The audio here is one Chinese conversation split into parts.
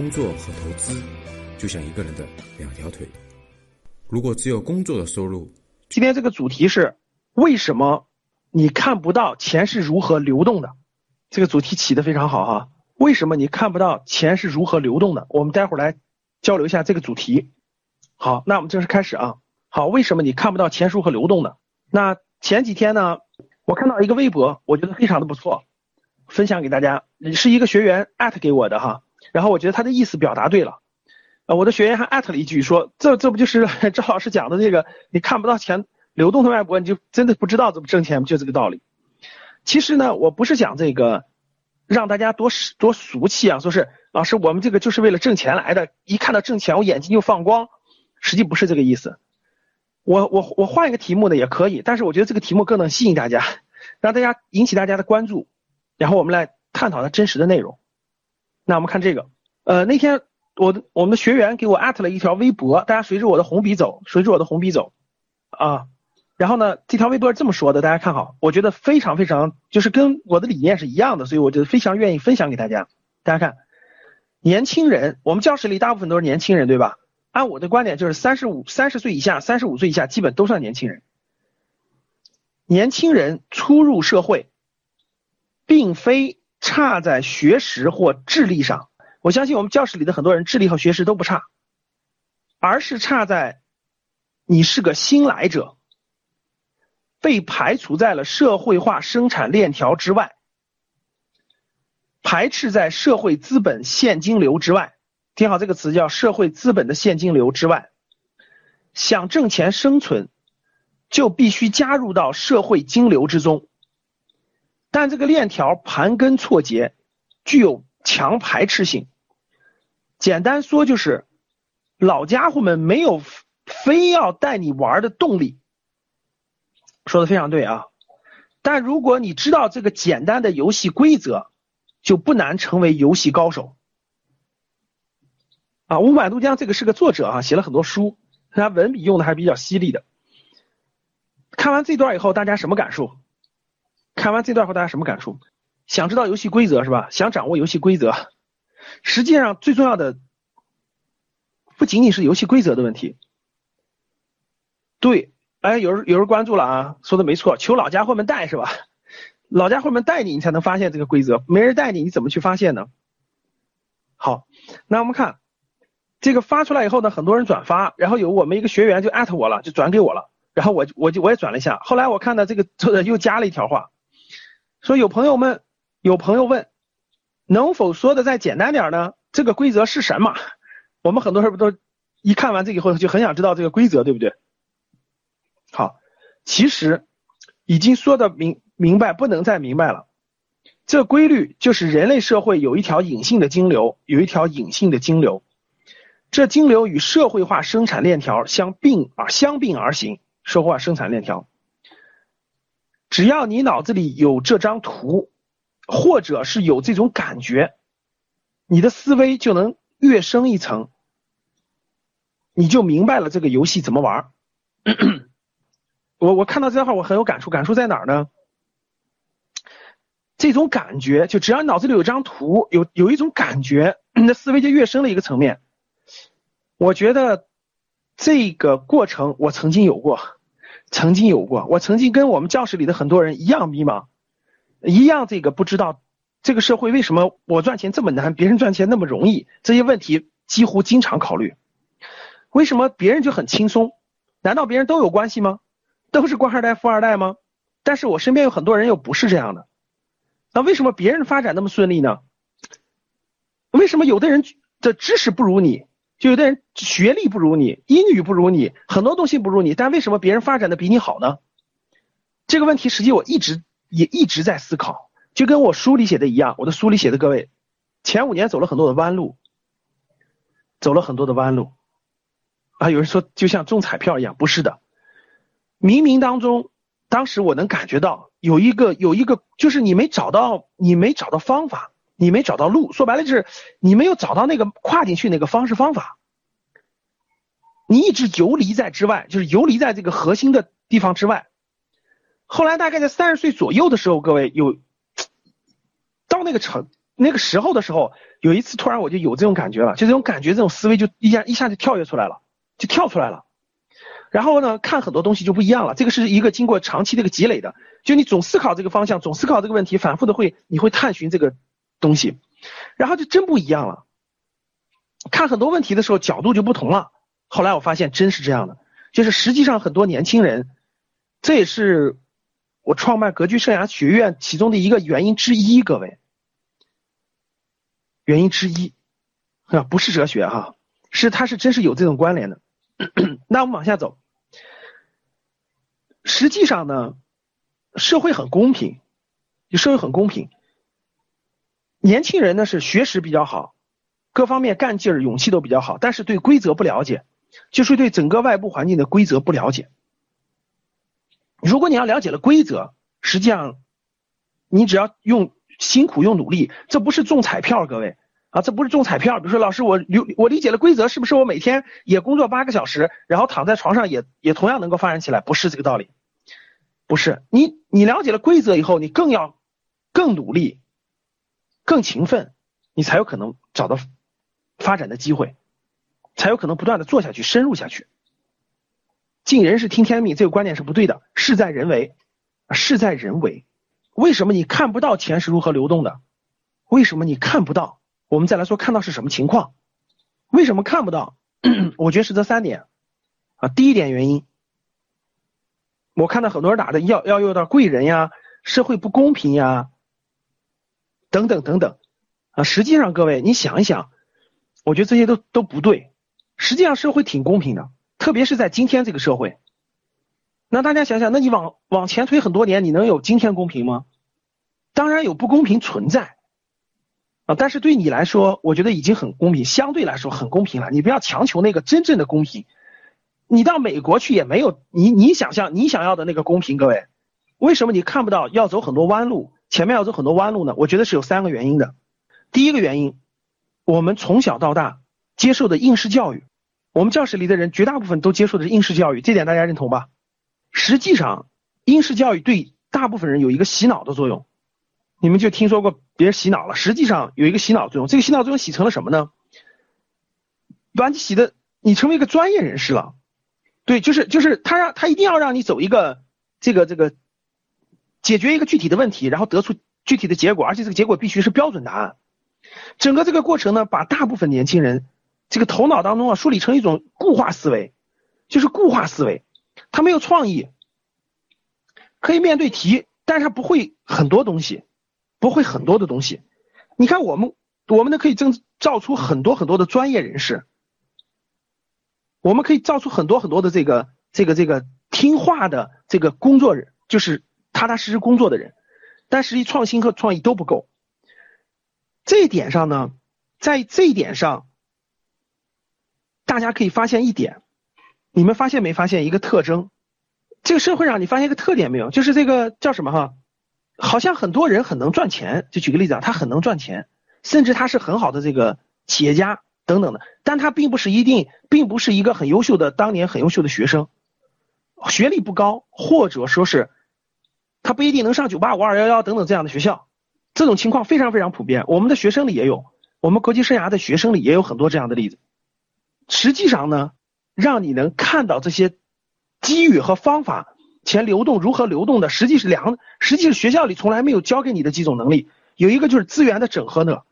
工作和投资就像一个人的两条腿，如果只有工作的收入，今天这个主题是为什么你看不到钱是如何流动的？这个主题起的非常好哈。为什么你看不到钱是如何流动的？我们待会儿来交流一下这个主题。好，那我们正式开始啊。好，为什么你看不到钱是如何流动的？那前几天呢，我看到一个微博，我觉得非常的不错，分享给大家，你是一个学员艾特给我的哈。然后我觉得他的意思表达对了，呃，我的学员还艾特了一句说，这这不就是 赵老师讲的这个，你看不到钱流动的脉搏，你就真的不知道怎么挣钱，就这个道理。其实呢，我不是讲这个让大家多多俗气啊，说是老师我们这个就是为了挣钱来的，一看到挣钱我眼睛就放光，实际不是这个意思。我我我换一个题目呢也可以，但是我觉得这个题目更能吸引大家，让大家引起大家的关注，然后我们来探讨它真实的内容。那我们看这个，呃，那天我我们的学员给我艾特了一条微博，大家随着我的红笔走，随着我的红笔走，啊，然后呢，这条微博是这么说的，大家看好，我觉得非常非常，就是跟我的理念是一样的，所以我觉得非常愿意分享给大家。大家看，年轻人，我们教室里大部分都是年轻人，对吧？按我的观点，就是三十五、三十岁以下、三十五岁以下，基本都算年轻人。年轻人初入社会，并非。差在学识或智力上，我相信我们教室里的很多人智力和学识都不差，而是差在你是个新来者，被排除在了社会化生产链条之外，排斥在社会资本现金流之外。听好这个词，叫社会资本的现金流之外。想挣钱生存，就必须加入到社会金流之中。但这个链条盘根错节，具有强排斥性。简单说就是，老家伙们没有非要带你玩的动力。说的非常对啊！但如果你知道这个简单的游戏规则，就不难成为游戏高手。啊，五百渡江这个是个作者啊，写了很多书，他文笔用的还是比较犀利的。看完这段以后，大家什么感受？看完这段后，大家什么感受？想知道游戏规则是吧？想掌握游戏规则，实际上最重要的不仅仅是游戏规则的问题。对，哎，有人有人关注了啊，说的没错，求老家伙们带是吧？老家伙们带你，你才能发现这个规则。没人带你，你怎么去发现呢？好，那我们看这个发出来以后呢，很多人转发，然后有我们一个学员就艾特我了，就转给我了，然后我我就我也转了一下，后来我看到这个作者又加了一条话。说有朋友们，有朋友问，能否说的再简单点呢？这个规则是什么？我们很多人不都一看完这以后就很想知道这个规则，对不对？好，其实已经说的明明白，不能再明白了。这规律就是人类社会有一条隐性的金流，有一条隐性的金流，这金流与社会化生产链条相并而相并而行，社会化生产链条。只要你脑子里有这张图，或者是有这种感觉，你的思维就能跃升一层，你就明白了这个游戏怎么玩。我我看到这段话我很有感触，感触在哪儿呢？这种感觉就只要你脑子里有张图，有有一种感觉，你的思维就跃升了一个层面。我觉得这个过程我曾经有过。曾经有过，我曾经跟我们教室里的很多人一样迷茫，一样这个不知道这个社会为什么我赚钱这么难，别人赚钱那么容易，这些问题几乎经常考虑。为什么别人就很轻松？难道别人都有关系吗？都是官二代、富二代吗？但是我身边有很多人又不是这样的。那为什么别人发展那么顺利呢？为什么有的人的知识不如你？就有的人学历不如你，英语不如你，很多东西不如你，但为什么别人发展的比你好呢？这个问题实际我一直也一直在思考，就跟我书里写的一样，我的书里写的各位，前五年走了很多的弯路，走了很多的弯路，啊，有人说就像中彩票一样，不是的，冥冥当中，当时我能感觉到有一个有一个，就是你没找到，你没找到方法。你没找到路，说白了就是你没有找到那个跨进去那个方式方法，你一直游离在之外，就是游离在这个核心的地方之外。后来大概在三十岁左右的时候，各位有到那个程那个时候的时候，有一次突然我就有这种感觉了，就这种感觉，这种思维就一下一下就跳跃出来了，就跳出来了。然后呢，看很多东西就不一样了。这个是一个经过长期这个积累的，就你总思考这个方向，总思考这个问题，反复的会，你会探寻这个东西，然后就真不一样了。看很多问题的时候，角度就不同了。后来我发现真是这样的，就是实际上很多年轻人，这也是我创办格局生涯学院其中的一个原因之一，各位，原因之一啊，不是哲学哈，是它是真是有这种关联的。那我们往下走。实际上呢，社会很公平，就社会很公平。年轻人呢是学识比较好，各方面干劲儿、勇气都比较好，但是对规则不了解，就是对整个外部环境的规则不了解。如果你要了解了规则，实际上你只要用辛苦、用努力，这不是中彩票，各位。啊，这不是中彩票。比如说，老师，我理我理解了规则，是不是我每天也工作八个小时，然后躺在床上也也同样能够发展起来？不是这个道理，不是。你你了解了规则以后，你更要更努力、更勤奋，你才有可能找到发展的机会，才有可能不断的做下去、深入下去。尽人事听天命这个观点是不对的，事在人为，事在人为。为什么你看不到钱是如何流动的？为什么你看不到？我们再来说，看到是什么情况？为什么看不到？我觉得是这三点啊。第一点原因，我看到很多人打的要要用到贵人呀，社会不公平呀，等等等等啊。实际上，各位你想一想，我觉得这些都都不对。实际上，社会挺公平的，特别是在今天这个社会。那大家想想，那你往往前推很多年，你能有今天公平吗？当然有不公平存在。啊，但是对你来说，我觉得已经很公平，相对来说很公平了。你不要强求那个真正的公平。你到美国去也没有你你想象你想要的那个公平。各位，为什么你看不到要走很多弯路，前面要走很多弯路呢？我觉得是有三个原因的。第一个原因，我们从小到大接受的应试教育，我们教室里的人绝大部分都接受的是应试教育，这点大家认同吧？实际上，应试教育对大部分人有一个洗脑的作用。你们就听说过别人洗脑了，实际上有一个洗脑作用，这个洗脑作用洗成了什么呢？把你洗的，你成为一个专业人士了，对，就是就是他让他一定要让你走一个这个这个解决一个具体的问题，然后得出具体的结果，而且这个结果必须是标准答案。整个这个过程呢，把大部分年轻人这个头脑当中啊梳理成一种固化思维，就是固化思维，他没有创意，可以面对题，但是他不会很多东西。不会很多的东西，你看我们，我们呢可以增造出很多很多的专业人士，我们可以造出很多很多的这个这个这个听话的这个工作人，就是踏踏实实工作的人，但实际创新和创意都不够。这一点上呢，在这一点上，大家可以发现一点，你们发现没发现一个特征？这个社会上你发现一个特点没有？就是这个叫什么哈？好像很多人很能赚钱，就举个例子啊，他很能赚钱，甚至他是很好的这个企业家等等的，但他并不是一定，并不是一个很优秀的当年很优秀的学生，学历不高，或者说是他不一定能上九八五二幺幺等等这样的学校，这种情况非常非常普遍，我们的学生里也有，我们国际生涯的学生里也有很多这样的例子。实际上呢，让你能看到这些机遇和方法。钱流动如何流动的，实际是两，实际是学校里从来没有教给你的几种能力，有一个就是资源的整合呢，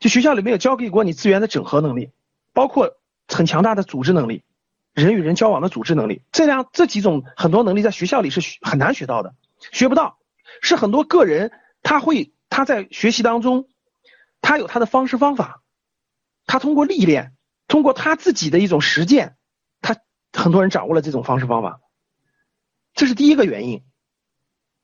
就学校里没有教给过你资源的整合能力，包括很强大的组织能力，人与人交往的组织能力，这样这几种很多能力在学校里是很难学到的，学不到，是很多个人他会他在学习当中，他有他的方式方法，他通过历练，通过他自己的一种实践，他很多人掌握了这种方式方法。这是第一个原因，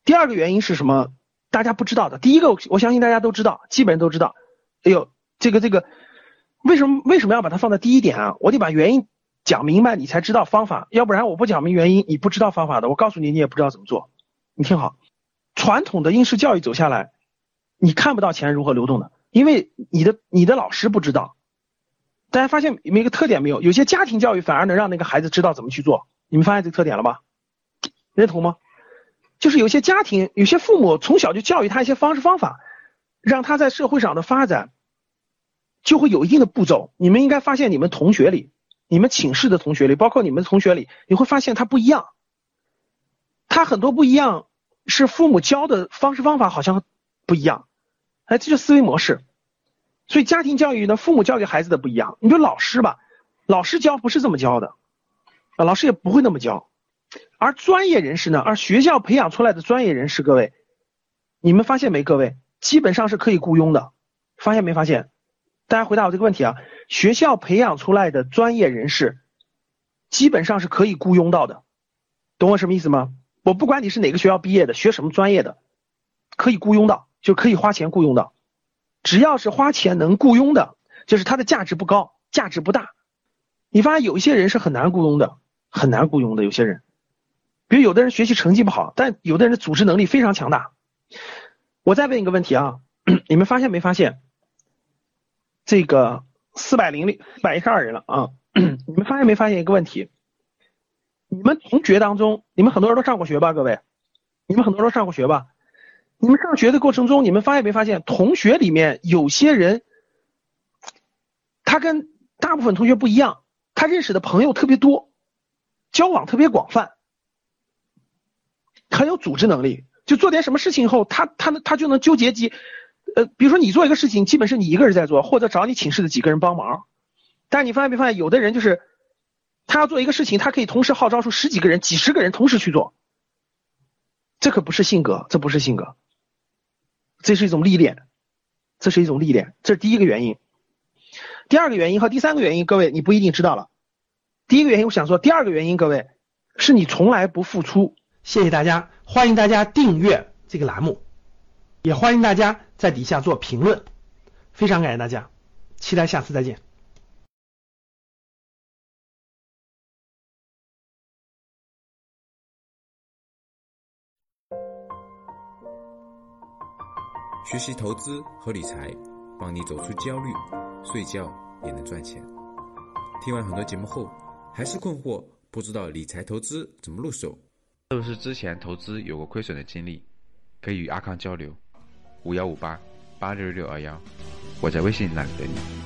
第二个原因是什么？大家不知道的。第一个，我相信大家都知道，基本都知道。哎呦，这个这个，为什么为什么要把它放在第一点啊？我得把原因讲明白，你才知道方法。要不然我不讲明原因，你不知道方法的。我告诉你，你也不知道怎么做。你听好，传统的应试教育走下来，你看不到钱如何流动的，因为你的你的老师不知道。大家发现有一个特点没有？有些家庭教育反而能让那个孩子知道怎么去做。你们发现这个特点了吗？认同吗？就是有些家庭，有些父母从小就教育他一些方式方法，让他在社会上的发展就会有一定的步骤。你们应该发现，你们同学里，你们寝室的同学里，包括你们同学里，你会发现他不一样。他很多不一样，是父母教的方式方法好像不一样，哎，这就思维模式。所以家庭教育呢，父母教给孩子的不一样。你说老师吧，老师教不是这么教的，啊，老师也不会那么教。而专业人士呢，而学校培养出来的专业人士，各位，你们发现没？各位，基本上是可以雇佣的，发现没发现？大家回答我这个问题啊，学校培养出来的专业人士，基本上是可以雇佣到的，懂我什么意思吗？我不管你是哪个学校毕业的，学什么专业的，可以雇佣到，就可以花钱雇佣到，只要是花钱能雇佣的，就是它的价值不高，价值不大。你发现有一些人是很难雇佣的，很难雇佣的，有些人。比如有的人学习成绩不好，但有的人的组织能力非常强大。我再问一个问题啊，你们发现没发现？这个四百零六百一十二人了啊，你们发现没发现一个问题？你们同学当中，你们很多人都上过学吧？各位，你们很多人都上过学吧？你们上学的过程中，你们发现没发现？同学里面有些人，他跟大部分同学不一样，他认识的朋友特别多，交往特别广泛。很有组织能力，就做点什么事情后，他他他就能纠结几，呃，比如说你做一个事情，基本是你一个人在做，或者找你寝室的几个人帮忙。但你发现没发现，有的人就是他要做一个事情，他可以同时号召出十几个人、几十个人同时去做。这可不是性格，这不是性格，这是一种历练，这是一种历练，这是第一个原因。第二个原因和第三个原因，各位你不一定知道了。第一个原因我想说，第二个原因，各位是你从来不付出。谢谢大家，欢迎大家订阅这个栏目，也欢迎大家在底下做评论，非常感谢大家，期待下次再见。学习投资和理财，帮你走出焦虑，睡觉也能赚钱。听完很多节目后，还是困惑，不知道理财投资怎么入手。是不是之前投资有过亏损的经历？可以与阿康交流，五幺五八八六六二幺，我在微信那里等你。